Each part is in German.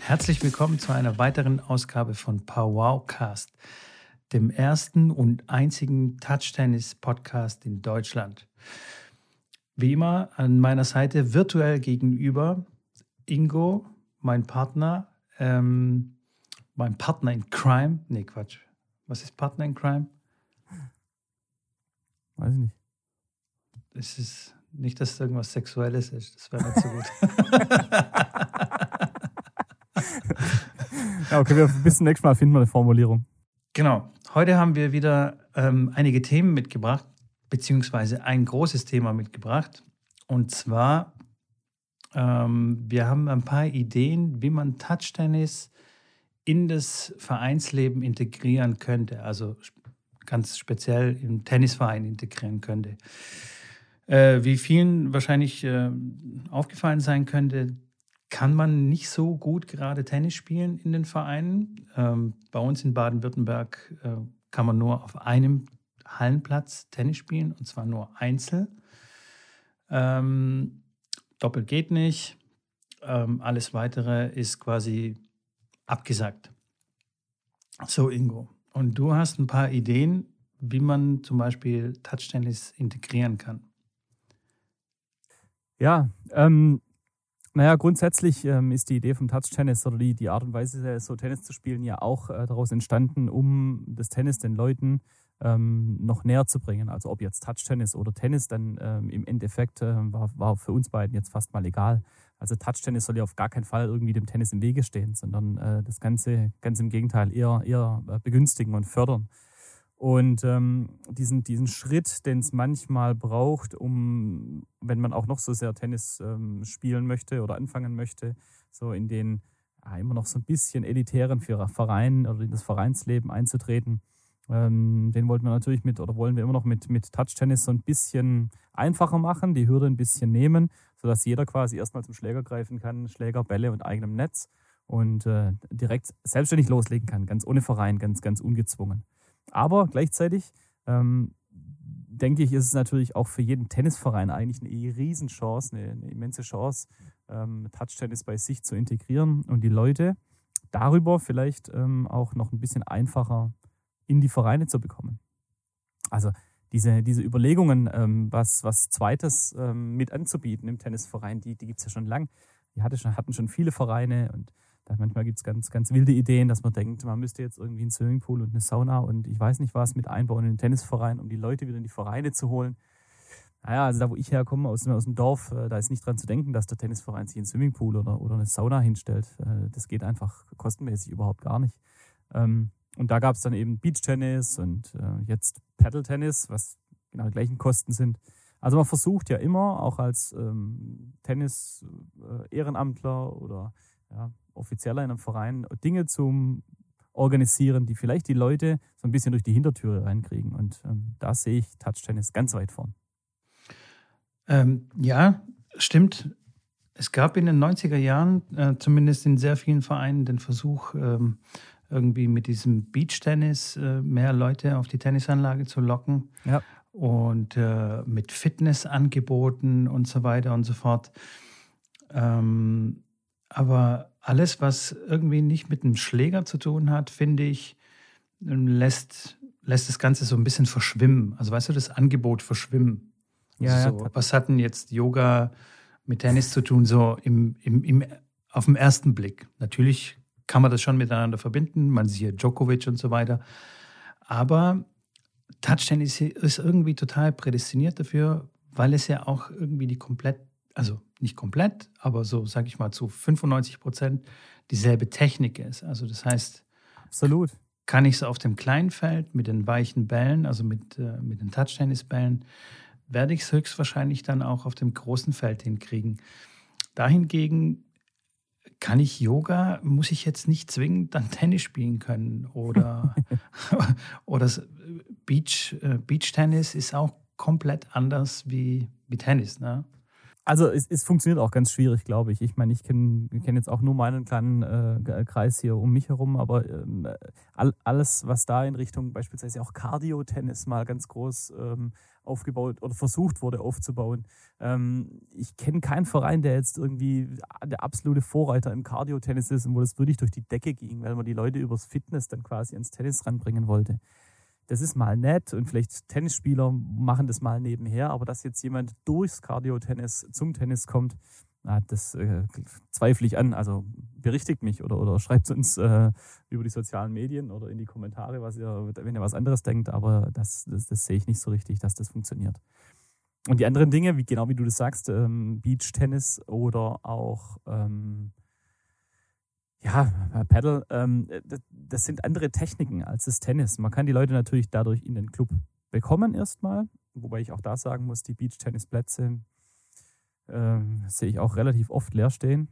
Herzlich willkommen zu einer weiteren Ausgabe von Powwowcast, dem ersten und einzigen Touch-Tennis-Podcast in Deutschland. Wie immer an meiner Seite virtuell gegenüber Ingo, mein Partner, ähm, mein Partner in Crime. Nee, Quatsch. Was ist Partner in Crime? Weiß ich nicht. Es ist nicht, dass es irgendwas Sexuelles ist. Das wäre nicht so gut. ja, okay, wir, bis zum nächsten Mal finden wir eine Formulierung. Genau. Heute haben wir wieder ähm, einige Themen mitgebracht, beziehungsweise ein großes Thema mitgebracht. Und zwar, ähm, wir haben ein paar Ideen, wie man Touchtennis in das Vereinsleben integrieren könnte, also ganz speziell im Tennisverein integrieren könnte. Äh, wie vielen wahrscheinlich äh, aufgefallen sein könnte, kann man nicht so gut gerade Tennis spielen in den Vereinen. Ähm, bei uns in Baden-Württemberg äh, kann man nur auf einem Hallenplatz Tennis spielen und zwar nur Einzel. Ähm, Doppel geht nicht. Ähm, alles weitere ist quasi abgesagt. So, Ingo. Und du hast ein paar Ideen, wie man zum Beispiel Touch-Tennis integrieren kann. Ja, ähm, naja, grundsätzlich ähm, ist die Idee vom Touch-Tennis oder die, die Art und Weise, so Tennis zu spielen, ja auch äh, daraus entstanden, um das Tennis den Leuten ähm, noch näher zu bringen. Also ob jetzt Touch-Tennis oder Tennis, dann ähm, im Endeffekt äh, war, war für uns beiden jetzt fast mal egal. Also Touch-Tennis soll ja auf gar keinen Fall irgendwie dem Tennis im Wege stehen, sondern äh, das Ganze ganz im Gegenteil eher, eher äh, begünstigen und fördern. Und ähm, diesen, diesen Schritt, den es manchmal braucht, um, wenn man auch noch so sehr Tennis ähm, spielen möchte oder anfangen möchte, so in den ja, immer noch so ein bisschen elitären Vereinen oder in das Vereinsleben einzutreten, ähm, den wollten wir natürlich mit oder wollen wir immer noch mit, mit Touch-Tennis so ein bisschen einfacher machen, die Hürde ein bisschen nehmen, sodass jeder quasi erstmal zum Schläger greifen kann, Schläger, Bälle und eigenem Netz und äh, direkt selbstständig loslegen kann, ganz ohne Verein, ganz, ganz ungezwungen. Aber gleichzeitig ähm, denke ich, ist es natürlich auch für jeden Tennisverein eigentlich eine Riesenchance, eine, eine immense Chance, ähm, Touch-Tennis bei sich zu integrieren und die Leute darüber vielleicht ähm, auch noch ein bisschen einfacher in die Vereine zu bekommen. Also diese, diese Überlegungen, ähm, was, was Zweites ähm, mit anzubieten im Tennisverein, die, die gibt es ja schon lang. Die hatte schon, hatten schon viele Vereine und da manchmal gibt es ganz, ganz wilde Ideen, dass man denkt, man müsste jetzt irgendwie einen Swimmingpool und eine Sauna und ich weiß nicht was mit einbauen in den Tennisverein, um die Leute wieder in die Vereine zu holen. Naja, also da wo ich herkomme, aus, aus dem Dorf, äh, da ist nicht dran zu denken, dass der Tennisverein sich einen Swimmingpool oder, oder eine Sauna hinstellt. Äh, das geht einfach kostenmäßig überhaupt gar nicht. Ähm, und da gab es dann eben Beachtennis und äh, jetzt Paddle-Tennis, was genau die gleichen Kosten sind. Also man versucht ja immer, auch als ähm, Tennis-Ehrenamtler oder ja, Offizieller in einem Verein, Dinge zu organisieren, die vielleicht die Leute so ein bisschen durch die Hintertüre reinkriegen. Und ähm, da sehe ich Touch-Tennis ganz weit vorn. Ähm, ja, stimmt. Es gab in den 90er Jahren, äh, zumindest in sehr vielen Vereinen, den Versuch, ähm, irgendwie mit diesem Beach-Tennis äh, mehr Leute auf die Tennisanlage zu locken. Ja. Und äh, mit Fitnessangeboten und so weiter und so fort. Ähm, aber alles, was irgendwie nicht mit einem Schläger zu tun hat, finde ich, ähm, lässt, lässt das Ganze so ein bisschen verschwimmen. Also weißt du, das Angebot verschwimmen. Ja, also so, ja. Was hat denn jetzt Yoga mit Tennis zu tun, so im, im, im, auf den ersten Blick? Natürlich kann man das schon miteinander verbinden. Man sieht hier Djokovic und so weiter. Aber Touchtennis ist irgendwie total prädestiniert dafür, weil es ja auch irgendwie die komplett, also nicht komplett, aber so, sage ich mal, zu 95 Prozent dieselbe Technik ist. Also das heißt, absolut. Kann ich es auf dem kleinen Feld mit den weichen Bällen, also mit, äh, mit den Touchtennisbällen, werde ich es höchstwahrscheinlich dann auch auf dem großen Feld hinkriegen. Dahingegen kann ich Yoga, muss ich jetzt nicht zwingend dann Tennis spielen können oder, oder Beach, äh, Beach Tennis ist auch komplett anders wie, wie Tennis. Ne? Also es, es funktioniert auch ganz schwierig, glaube ich. Ich meine, ich kenne kenn jetzt auch nur meinen kleinen äh, Kreis hier um mich herum, aber ähm, all, alles, was da in Richtung beispielsweise auch Cardio-Tennis mal ganz groß ähm, aufgebaut oder versucht wurde aufzubauen. Ähm, ich kenne keinen Verein, der jetzt irgendwie der absolute Vorreiter im Cardio-Tennis ist und wo das wirklich durch die Decke ging, weil man die Leute übers Fitness dann quasi ins Tennis ranbringen wollte das ist mal nett und vielleicht Tennisspieler machen das mal nebenher, aber dass jetzt jemand durchs Cardio-Tennis zum Tennis kommt, das äh, zweifle ich an. Also berichtigt mich oder, oder schreibt uns äh, über die sozialen Medien oder in die Kommentare, was ihr, wenn ihr was anderes denkt, aber das, das, das sehe ich nicht so richtig, dass das funktioniert. Und die anderen Dinge, wie genau wie du das sagst, ähm, Beach-Tennis oder auch ähm, ja, Paddle, ähm, das sind andere Techniken als das Tennis. Man kann die Leute natürlich dadurch in den Club bekommen erstmal, wobei ich auch da sagen muss, die Beach-Tennisplätze äh, sehe ich auch relativ oft leer stehen.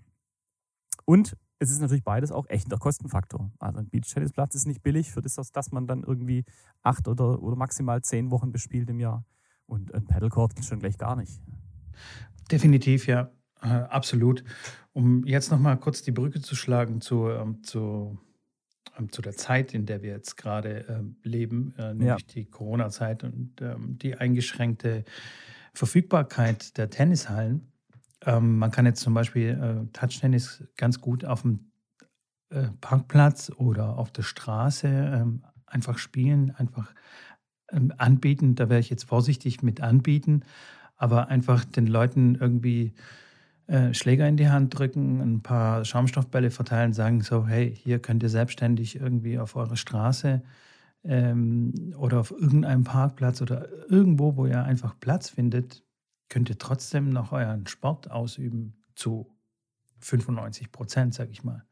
Und es ist natürlich beides auch echt ein Kostenfaktor. Also ein Beach-Tennisplatz ist nicht billig für das, dass man dann irgendwie acht oder, oder maximal zehn Wochen bespielt im Jahr. Und ein Paddlecourt schon gleich gar nicht. Definitiv, ja. Äh, absolut. Um jetzt nochmal kurz die Brücke zu schlagen zu, ähm, zu, ähm, zu der Zeit, in der wir jetzt gerade ähm, leben, äh, nämlich ja. die Corona-Zeit und ähm, die eingeschränkte Verfügbarkeit der Tennishallen. Ähm, man kann jetzt zum Beispiel äh, Touch-Tennis ganz gut auf dem äh, Parkplatz oder auf der Straße ähm, einfach spielen, einfach anbieten. Da wäre ich jetzt vorsichtig mit anbieten, aber einfach den Leuten irgendwie äh, Schläger in die Hand drücken, ein paar Schaumstoffbälle verteilen, sagen so, hey, hier könnt ihr selbstständig irgendwie auf eurer Straße ähm, oder auf irgendeinem Parkplatz oder irgendwo, wo ihr einfach Platz findet, könnt ihr trotzdem noch euren Sport ausüben zu 95 Prozent, sag ich mal.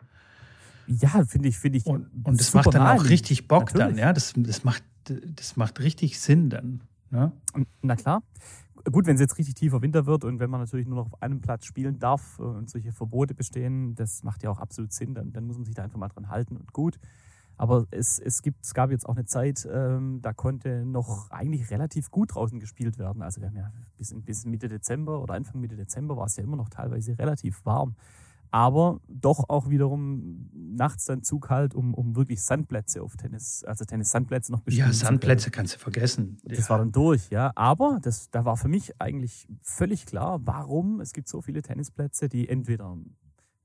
Ja, finde ich, finde ich. Und, und das macht dann auch richtig Bock Natürlich. dann, ja. Das, das, macht, das macht richtig Sinn dann. Ne? Na klar. Gut, wenn es jetzt richtig tiefer Winter wird und wenn man natürlich nur noch auf einem Platz spielen darf und solche Verbote bestehen, das macht ja auch absolut Sinn, dann, dann muss man sich da einfach mal dran halten und gut. Aber es, es, gibt, es gab jetzt auch eine Zeit, ähm, da konnte noch eigentlich relativ gut draußen gespielt werden. Also wir haben ja bis, bis Mitte Dezember oder Anfang Mitte Dezember war es ja immer noch teilweise relativ warm aber doch auch wiederum nachts dann zu kalt, um, um wirklich Sandplätze auf Tennis, also Tennis-Sandplätze noch bestimmt. Ja, Sandplätze kannst du vergessen. Das ja. war dann durch, ja. Aber das, da war für mich eigentlich völlig klar, warum es gibt so viele Tennisplätze, die entweder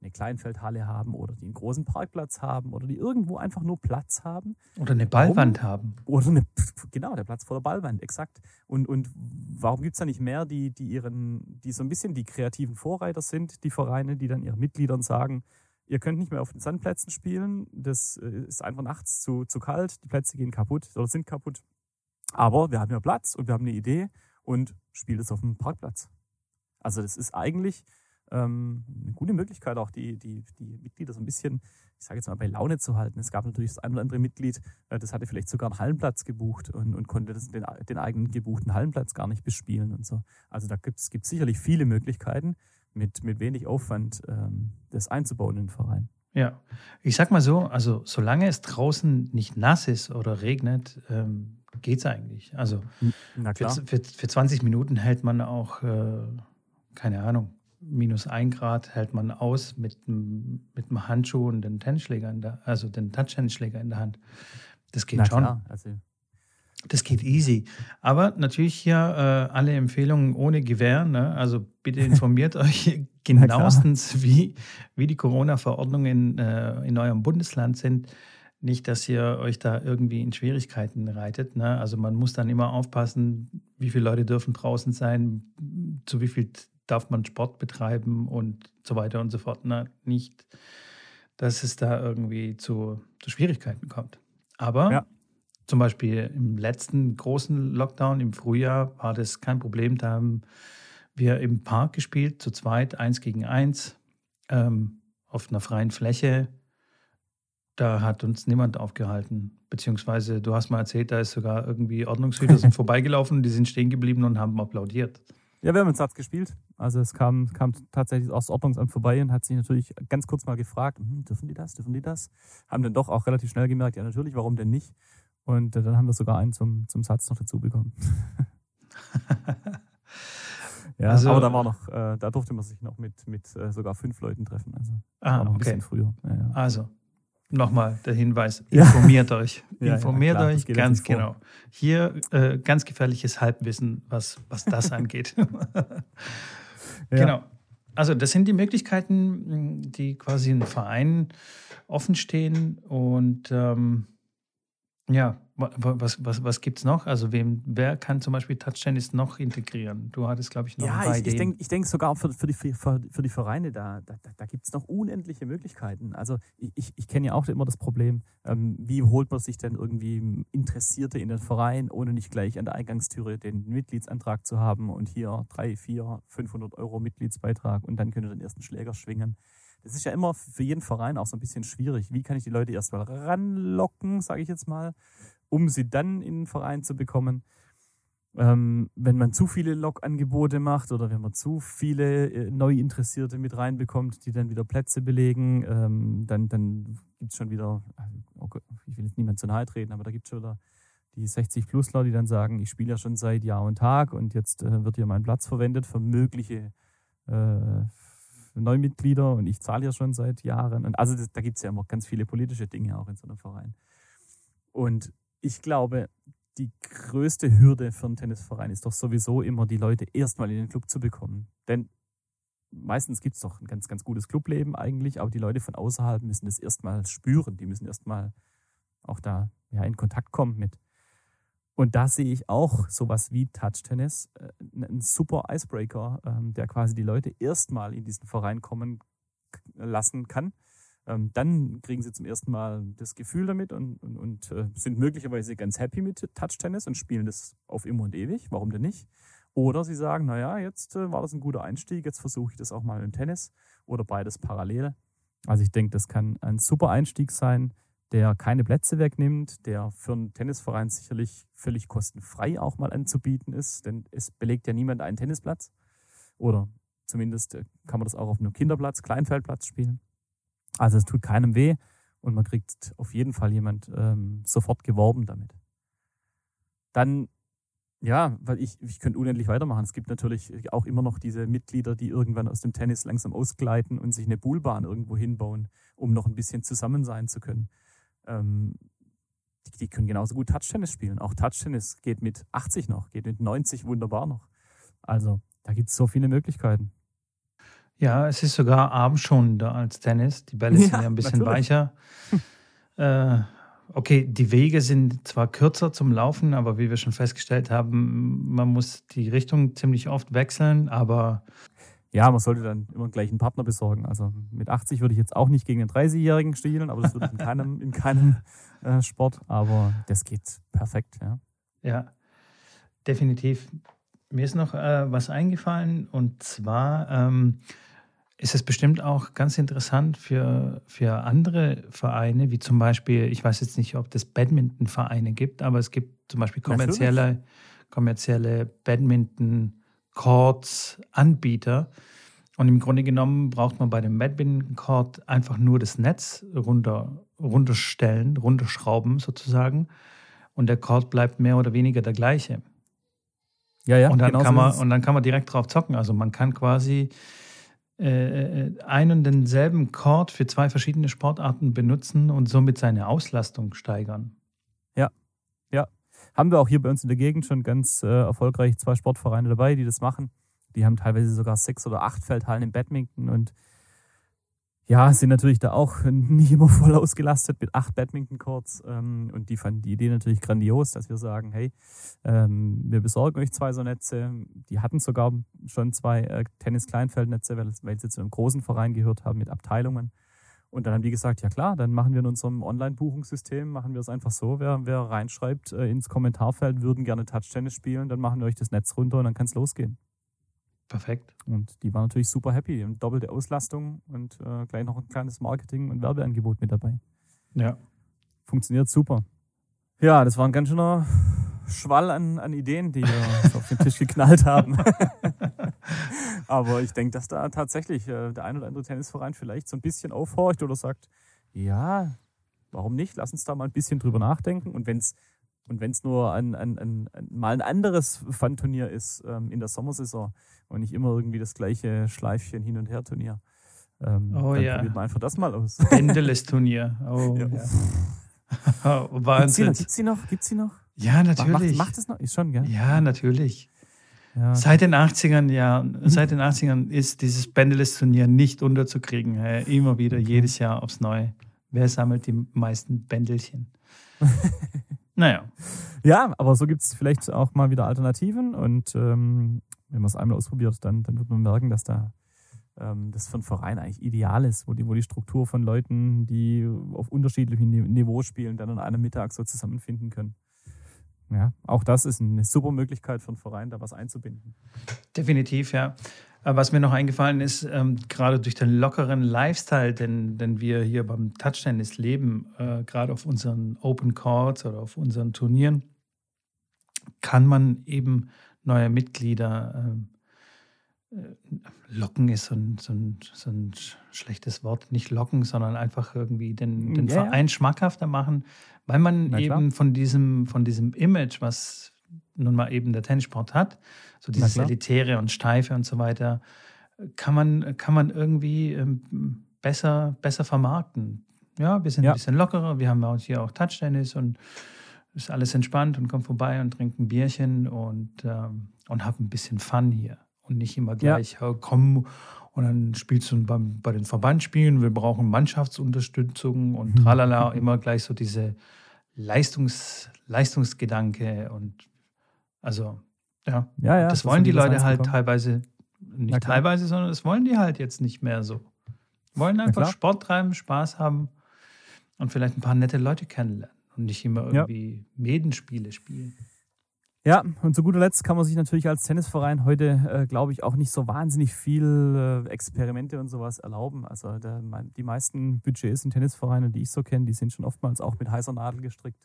eine Kleinfeldhalle haben oder die einen großen Parkplatz haben oder die irgendwo einfach nur Platz haben. Oder eine Ballwand warum? haben. Oder eine, genau, der Platz vor der Ballwand, exakt. Und, und warum gibt es da nicht mehr, die, die ihren, die so ein bisschen die kreativen Vorreiter sind, die Vereine, die dann ihren Mitgliedern sagen, ihr könnt nicht mehr auf den Sandplätzen spielen, das äh, ist einfach nachts zu, zu kalt, die Plätze gehen kaputt oder sind kaputt. Aber wir haben ja Platz und wir haben eine Idee und spielt es auf dem Parkplatz. Also das ist eigentlich ähm, eine gute Möglichkeit, auch die, die, die Mitglieder so ein bisschen, ich sage jetzt mal, bei Laune zu halten. Es gab natürlich das ein oder andere Mitglied, äh, das hatte vielleicht sogar einen Hallenplatz gebucht und, und konnte das, den, den eigenen gebuchten Hallenplatz gar nicht bespielen und so. Also da gibt es sicherlich viele Möglichkeiten, mit, mit wenig Aufwand ähm, das einzubauen in den Verein. Ja, ich sag mal so, also solange es draußen nicht nass ist oder regnet, ähm, geht es eigentlich. Also für, für, für, 20 Minuten hält man auch, äh, keine Ahnung, minus ein Grad hält man aus mit einem, mit einem Handschuh und den Tennisschläger in der, also den Touch-Tennisschläger in der Hand. Das geht Na schon. Klar, also das geht easy. Aber natürlich hier äh, alle Empfehlungen ohne Gewehr. Ne? Also bitte informiert euch genauestens, wie, wie die Corona-Verordnungen äh, in eurem Bundesland sind. Nicht, dass ihr euch da irgendwie in Schwierigkeiten reitet. Ne? Also man muss dann immer aufpassen, wie viele Leute dürfen draußen sein, zu wie viel darf man Sport betreiben und so weiter und so fort. Na, nicht, dass es da irgendwie zu, zu Schwierigkeiten kommt. Aber ja. zum Beispiel im letzten großen Lockdown im Frühjahr war das kein Problem. Da haben wir im Park gespielt, zu zweit, eins gegen eins, ähm, auf einer freien Fläche. Da hat uns niemand aufgehalten. Beziehungsweise, du hast mal erzählt, da ist sogar irgendwie Ordnungshüter sind vorbeigelaufen, die sind stehen geblieben und haben applaudiert. Ja, wir haben einen Satz gespielt. Also es kam, kam tatsächlich aus Ordnungsamt vorbei und hat sich natürlich ganz kurz mal gefragt, hm, dürfen die das, dürfen die das? Haben dann doch auch relativ schnell gemerkt, ja natürlich, warum denn nicht? Und äh, dann haben wir sogar einen zum, zum Satz noch dazu bekommen. Ja, also, aber da war noch, äh, da durfte man sich noch mit, mit äh, sogar fünf Leuten treffen. Also ah, okay. ein bisschen früher. Ja, ja. Also, nochmal der Hinweis, informiert euch. Ja, informiert klar, das euch, ganz genau. Hier äh, ganz gefährliches Halbwissen, was, was das angeht. Genau. Also das sind die Möglichkeiten, die quasi in Vereinen offen stehen. Und ähm, ja, was, was, was gibt es noch? Also wem, wer kann zum Beispiel Touchtennis noch integrieren? Du hattest, glaube ich, noch ein Ja, paar ich, ich Ideen. denke ich denk sogar für, für, die, für, für die Vereine, da, da, da gibt es noch unendliche Möglichkeiten. Also ich, ich, ich kenne ja auch immer das Problem, ähm, wie holt man sich denn irgendwie Interessierte in den Verein, ohne nicht gleich an der Eingangstüre den Mitgliedsantrag zu haben und hier drei, vier, 500 Euro Mitgliedsbeitrag und dann könnt ihr den ersten Schläger schwingen. Das ist ja immer für jeden Verein auch so ein bisschen schwierig. Wie kann ich die Leute erstmal ranlocken, sage ich jetzt mal, um sie dann in den Verein zu bekommen? ähm, wenn man zu viele Log-Angebote macht oder wenn man zu viele äh, Neuinteressierte mit reinbekommt, die dann wieder Plätze belegen, ähm, dann, dann gibt es schon wieder, oh Gott, ich will jetzt niemand zu nahe treten, aber da gibt es schon wieder die 60-Plusler, die dann sagen, ich spiele ja schon seit Jahr und Tag und jetzt äh, wird hier mein Platz verwendet für mögliche äh, Neumitglieder und ich zahle ja schon seit Jahren. Und also das, da gibt es ja immer ganz viele politische Dinge auch in so einem Verein. Und ich glaube, die größte Hürde für einen Tennisverein ist doch sowieso immer, die Leute erstmal in den Club zu bekommen. Denn meistens gibt es doch ein ganz, ganz gutes Clubleben eigentlich, aber die Leute von außerhalb müssen das erstmal spüren. Die müssen erstmal auch da ja, in Kontakt kommen mit. Und da sehe ich auch sowas wie Touch-Tennis, äh, einen super Icebreaker, ähm, der quasi die Leute erstmal in diesen Verein kommen lassen kann. Ähm, dann kriegen sie zum ersten Mal das Gefühl damit und, und, und äh, sind möglicherweise ganz happy mit Touch-Tennis und spielen das auf immer und ewig. Warum denn nicht? Oder sie sagen, naja, jetzt äh, war das ein guter Einstieg, jetzt versuche ich das auch mal im Tennis oder beides parallel. Also ich denke, das kann ein super Einstieg sein, der keine Plätze wegnimmt, der für einen Tennisverein sicherlich völlig kostenfrei auch mal anzubieten ist, denn es belegt ja niemand einen Tennisplatz. Oder zumindest äh, kann man das auch auf einem Kinderplatz, Kleinfeldplatz spielen. Also es tut keinem weh und man kriegt auf jeden Fall jemand ähm, sofort geworben damit. Dann, ja, weil ich, ich könnte unendlich weitermachen. Es gibt natürlich auch immer noch diese Mitglieder, die irgendwann aus dem Tennis langsam ausgleiten und sich eine Buhlbahn irgendwo hinbauen, um noch ein bisschen zusammen sein zu können. Ähm, die, die können genauso gut Touchtennis spielen. Auch Touchtennis geht mit 80 noch, geht mit 90 wunderbar noch. Also da gibt es so viele Möglichkeiten. Ja, es ist sogar abendschonender als Tennis. Die Bälle sind Ja, ja ein bisschen natürlich. weicher. äh, okay, die Wege sind zwar kürzer zum Laufen, aber wie wir schon festgestellt haben, man muss die Richtung ziemlich oft wechseln, aber Ja, man sollte dann immer gleich einen Partner besorgen. Also mit 80 würde ich jetzt auch nicht gegen einen 30-Jährigen spielen, aber das würde ich in keinem, in keinem äh, Sport. Aber das geht perfekt, ja. ja, definitiv. Mir ist noch äh, was eingefallen und zwar ähm, ist es bestimmt auch ganz interessant für, für andere Vereine, wie zum Beispiel, ich weiß jetzt nicht, ob es Badminton-Vereine gibt, aber es gibt zum Beispiel kommerzielle, kommerzielle Badminton-Courts-Anbieter. Und im Grunde genommen braucht man bei dem Badminton-Court einfach nur das Netz runter, runterstellen, runterschrauben sozusagen. Und der Court bleibt mehr oder weniger der gleiche. Ja, ja, und, dann genau kann so man, und dann kann man direkt drauf zocken. Also man kann quasi äh, einen und denselben Chord für zwei verschiedene Sportarten benutzen und somit seine Auslastung steigern. Haben wir auch hier bei uns in der Gegend schon ganz äh, erfolgreich zwei Sportvereine dabei, die das machen. Die haben teilweise sogar sechs oder acht Feldhallen im Badminton und ja, sind natürlich da auch nicht immer voll ausgelastet mit acht Badminton-Courts. Ähm, und die fanden die Idee natürlich grandios, dass wir sagen, hey, ähm, wir besorgen euch zwei so Netze. Die hatten sogar schon zwei äh, Tennis-Kleinfeldnetze, weil, sie zu einem großen Verein gehört haben mit Abteilungen. Und dann haben die gesagt, ja klar, dann machen wir in unserem Online-Buchungssystem, machen wir es einfach so, wer, wer reinschreibt äh, ins Kommentarfeld, würden gerne Touch-Tennis spielen, dann machen wir euch das Netz runter und dann kann es losgehen. Perfekt. Und die waren natürlich super happy. Haben doppelte Auslastung und äh, gleich noch ein kleines Marketing- und Werbeangebot mit dabei. Ja. Funktioniert super. Ja, das war ein ganz schöner Schwall an, an Ideen, die wir auf den Tisch geknallt haben. Aber ich denke, dass da tatsächlich äh, der ein oder andere Tennisverein vielleicht so ein bisschen aufhorcht oder sagt, ja, warum nicht? Lass uns da mal ein bisschen drüber nachdenken. Und wenn es Und wenn es nur ein, ein, ein, mal ein anderes Fun-Turnier ist ähm, in der Sommersaison und nicht immer irgendwie das gleiche Schleifchen hin und her Turnier, ähm, oh, dann ja. probiert man einfach das mal aus. Pendeles-Turnier. Oh, ja. ja. oh, Wahnsinn. Gibt's die noch? Gibt's die noch? Ja, natürlich. Macht, macht es noch? Ist schon, gell? Ja, natürlich. Ja. Seit den 80ern, ja, seit den 80ern ist dieses Pendeles-Turnier nicht unterzukriegen. Immer wieder, okay. jedes Jahr aufs Neue. Wer sammelt die meisten Bändelchen? naja. Ja, aber so gibt es vielleicht auch mal wieder Alternativen und ähm, wenn man es einmal ausprobiert, dann, dann wird man merken, dass da ähm, das für einen Verein eigentlich ideal ist, wo die, wo die Struktur von Leuten, die auf unterschiedlichem Niveau spielen, dann an einem Mittag so zusammenfinden können. Ja, auch das ist eine super Möglichkeit für einen Verein, da was einzubinden. Definitiv, ja. Was mir noch eingefallen ist, ähm, gerade durch den lockeren Lifestyle, den, den wir hier beim Touchtennis leben, äh, gerade auf unseren Open Courts oder auf unseren Turnieren, kann man eben neue Mitglieder äh, äh locken ist so ein, so, ein, so ein, schlechtes Wort. Nicht locken, sondern einfach irgendwie den, den ja, Verein ja. schmackhafter machen, weil man eben von diesem, von diesem Image, was nun mal eben der Tennissport hat, so dieses Elitäre und Steife und so weiter, kann man, kann man irgendwie ähm, besser, besser vermarkten. Ja, wir sind ja. ein bisschen lockerer, wir haben hier auch Touchtennis und ist alles entspannt und kommt vorbei und trinkt ein Bierchen und, ähm, und hab ein bisschen Fun hier. Und nicht immer gleich, ja. komm und dann spielst du beim, bei den Verbandsspielen, wir brauchen Mannschaftsunterstützung und tralala, immer gleich so diese Leistungs, Leistungsgedanke und also ja, ja, ja das wollen die Leute halt teilweise, nicht teilweise, sondern das wollen die halt jetzt nicht mehr so. Wollen einfach Sport treiben, Spaß haben und vielleicht ein paar nette Leute kennenlernen und nicht immer irgendwie ja. Medenspiele spielen. Ja, und zu guter Letzt kann man sich natürlich als Tennisverein heute, äh, glaube ich, auch nicht so wahnsinnig viel äh, Experimente und sowas erlauben. Also der, die meisten Budgets in Tennisvereinen, die ich so kenne, die sind schon oftmals auch mit heißer Nadel gestrickt.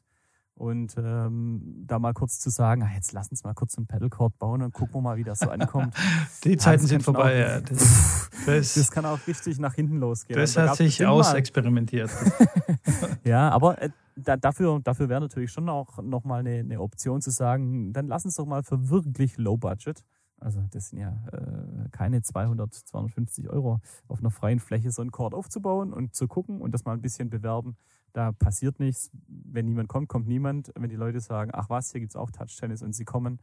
Und ähm, da mal kurz zu sagen, ah, jetzt lass uns mal kurz einen Paddlecourt bauen und gucken wir mal, wie das so ankommt. Die ja, Zeiten sind vorbei, auch, ja. Das, das, das, kann auch richtig nach hinten losgehen. Das also, hat sich ausexperimentiert. ja, aber äh, da, dafür, dafür wäre natürlich schon auch nochmal eine, eine Option zu sagen, dann lass uns doch mal für wirklich Low Budget, also das sind ja äh, keine 200, 250 Euro, auf einer freien Fläche so einen Court aufzubauen und zu gucken und das mal ein bisschen bewerben. Da passiert nichts. Wenn niemand kommt, kommt niemand. Wenn die Leute sagen, ach was, hier gibt es auch Touch-Tennis und sie kommen,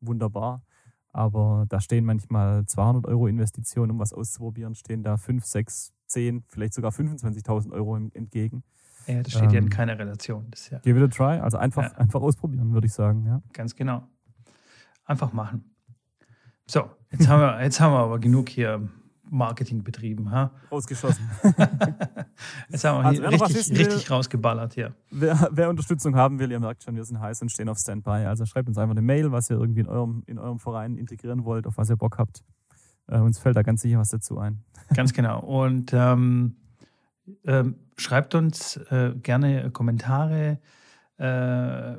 wunderbar. Aber da stehen manchmal 200 Euro Investitionen, um was auszuprobieren, stehen da 5, 6, 10, vielleicht sogar 25.000 Euro entgegen. Ja, das steht ähm, ja in keiner Relation. Das ja give it a try. Also einfach, ja. einfach ausprobieren, würde ich sagen. Ja. Ganz genau. Einfach machen. So, jetzt haben, wir, jetzt haben wir aber genug hier Marketing betrieben. Ha? Ausgeschossen. jetzt haben wir also, hier richtig, will, richtig rausgeballert hier. Wer, wer, Unterstützung haben will, ihr merkt schon, wir sind heiß und stehen auf Standby. Also schreibt uns einfach eine Mail, was ihr irgendwie in eurem, in eurem Verein integrieren wollt, auf was ihr Bock habt. Äh, uns fällt da ganz sicher was dazu ein. Ganz genau. Und ähm, ähm, schreibt uns äh, gerne Kommentare. Äh,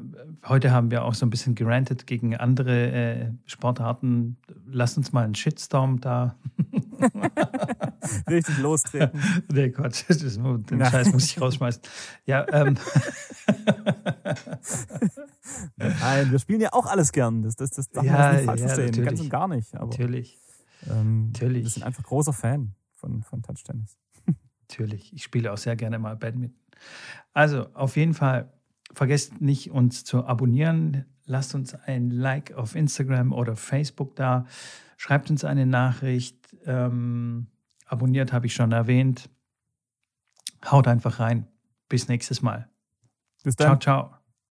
heute haben wir auch so ein bisschen gerantet gegen andere äh, Sportarten. Lasst uns mal einen Shitstorm da. Richtig lostreten. Nee, Gott, das, den ja. Scheiß muss ich rausschmeißen. Ja, ähm. Nein, wir spielen ja auch alles gern. Das, das, das darf ja, man nicht falsch ja, verstehen. Natürlich. Ganz und gar nicht. Aber, natürlich. Ähm, natürlich. Wir sind einfach großer Fan von, von Touch Tennis. Natürlich. Ich spiele auch sehr gerne mal Badminton. Also, auf jeden Fall, vergesst nicht, uns zu abonnieren. Lasst uns ein Like auf Instagram oder Facebook da. Schreibt uns eine Nachricht. Ähm, abonniert habe ich schon erwähnt. Haut einfach rein. Bis nächstes Mal. Bis dann. Ciao, ciao.